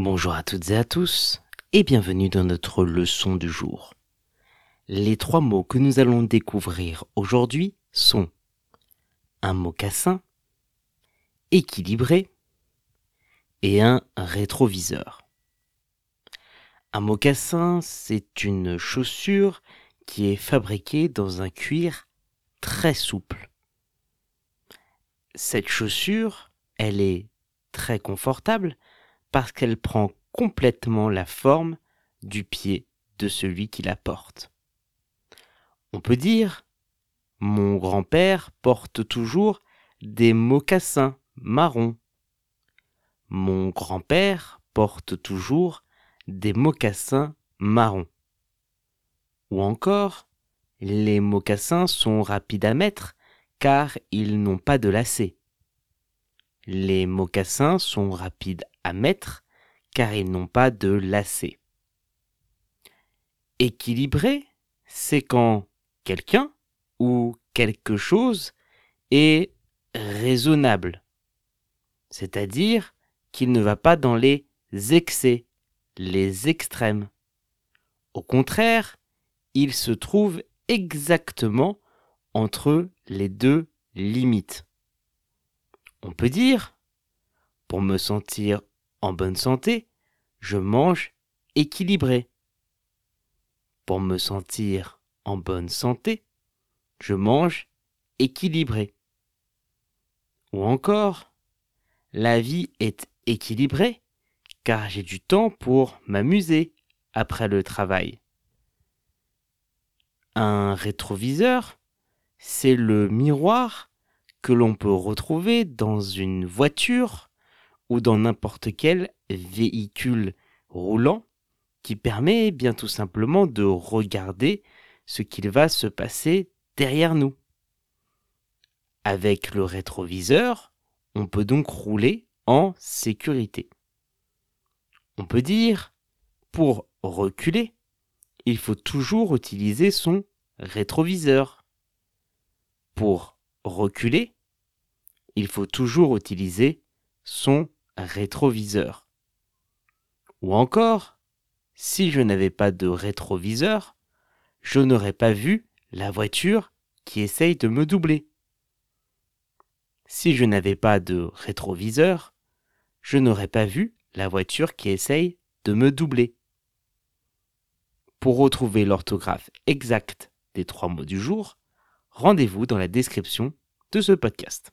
Bonjour à toutes et à tous et bienvenue dans notre leçon du jour. Les trois mots que nous allons découvrir aujourd'hui sont un mocassin, équilibré et un rétroviseur. Un mocassin, c'est une chaussure qui est fabriquée dans un cuir très souple. Cette chaussure, elle est très confortable parce qu'elle prend complètement la forme du pied de celui qui la porte. On peut dire Mon grand-père porte toujours des mocassins marrons. Mon grand-père porte toujours des mocassins marrons. Ou encore Les mocassins sont rapides à mettre car ils n'ont pas de lacets. Les mocassins sont rapides à mettre car ils n'ont pas de lacets. Équilibré, c'est quand quelqu'un ou quelque chose est raisonnable, c'est-à-dire qu'il ne va pas dans les excès, les extrêmes. Au contraire, il se trouve exactement entre les deux limites. On peut dire, pour me sentir en bonne santé, je mange équilibré. Pour me sentir en bonne santé, je mange équilibré. Ou encore, la vie est équilibrée car j'ai du temps pour m'amuser après le travail. Un rétroviseur, c'est le miroir que l'on peut retrouver dans une voiture ou dans n'importe quel véhicule roulant qui permet bien tout simplement de regarder ce qu'il va se passer derrière nous. Avec le rétroviseur, on peut donc rouler en sécurité. On peut dire, pour reculer, il faut toujours utiliser son rétroviseur. Pour reculer, il faut toujours utiliser son rétroviseur. Ou encore, si je n'avais pas de rétroviseur, je n'aurais pas vu la voiture qui essaye de me doubler. Si je n'avais pas de rétroviseur, je n'aurais pas vu la voiture qui essaye de me doubler. Pour retrouver l'orthographe exacte des trois mots du jour, rendez-vous dans la description de ce podcast.